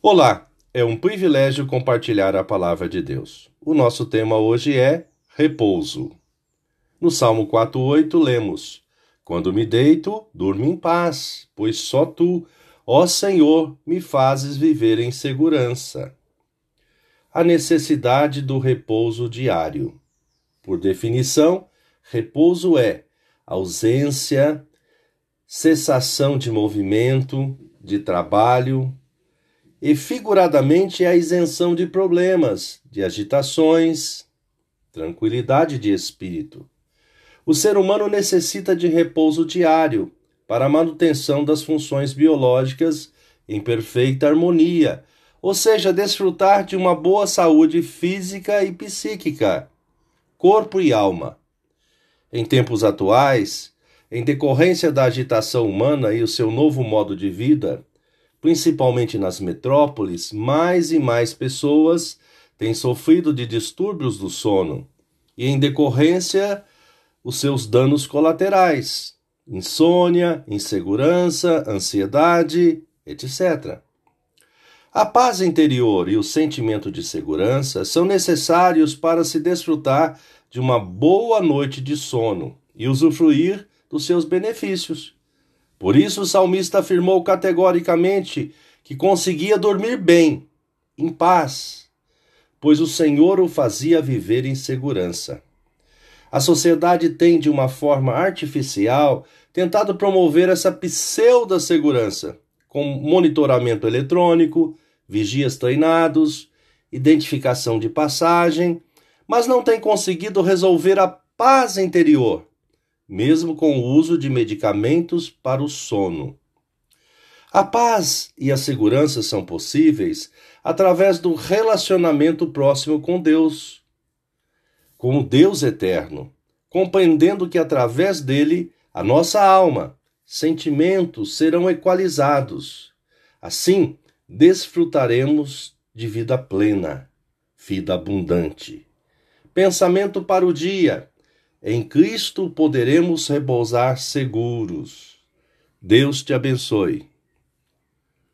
Olá, é um privilégio compartilhar a palavra de Deus. O nosso tema hoje é repouso. No Salmo 4:8 lemos: Quando me deito, durmo em paz, pois só tu, ó Senhor, me fazes viver em segurança. A necessidade do repouso diário. Por definição, repouso é ausência, cessação de movimento, de trabalho, e figuradamente a isenção de problemas, de agitações, tranquilidade de espírito. O ser humano necessita de repouso diário para a manutenção das funções biológicas em perfeita harmonia, ou seja, desfrutar de uma boa saúde física e psíquica, corpo e alma. Em tempos atuais, em decorrência da agitação humana e o seu novo modo de vida, principalmente nas metrópoles, mais e mais pessoas têm sofrido de distúrbios do sono e, em decorrência, os seus danos colaterais: insônia, insegurança, ansiedade, etc. A paz interior e o sentimento de segurança são necessários para se desfrutar de uma boa noite de sono e usufruir dos seus benefícios. Por isso o salmista afirmou categoricamente que conseguia dormir bem, em paz, pois o Senhor o fazia viver em segurança. A sociedade tem, de uma forma artificial, tentado promover essa pseudo-segurança, com monitoramento eletrônico, vigias treinados, identificação de passagem, mas não tem conseguido resolver a paz interior, mesmo com o uso de medicamentos para o sono. A paz e a segurança são possíveis através do relacionamento próximo com Deus, com o Deus eterno, compreendendo que através dele a nossa alma, sentimentos serão equalizados. Assim, desfrutaremos de vida plena, vida abundante. Pensamento para o dia em Cristo poderemos repousar seguros. Deus te abençoe.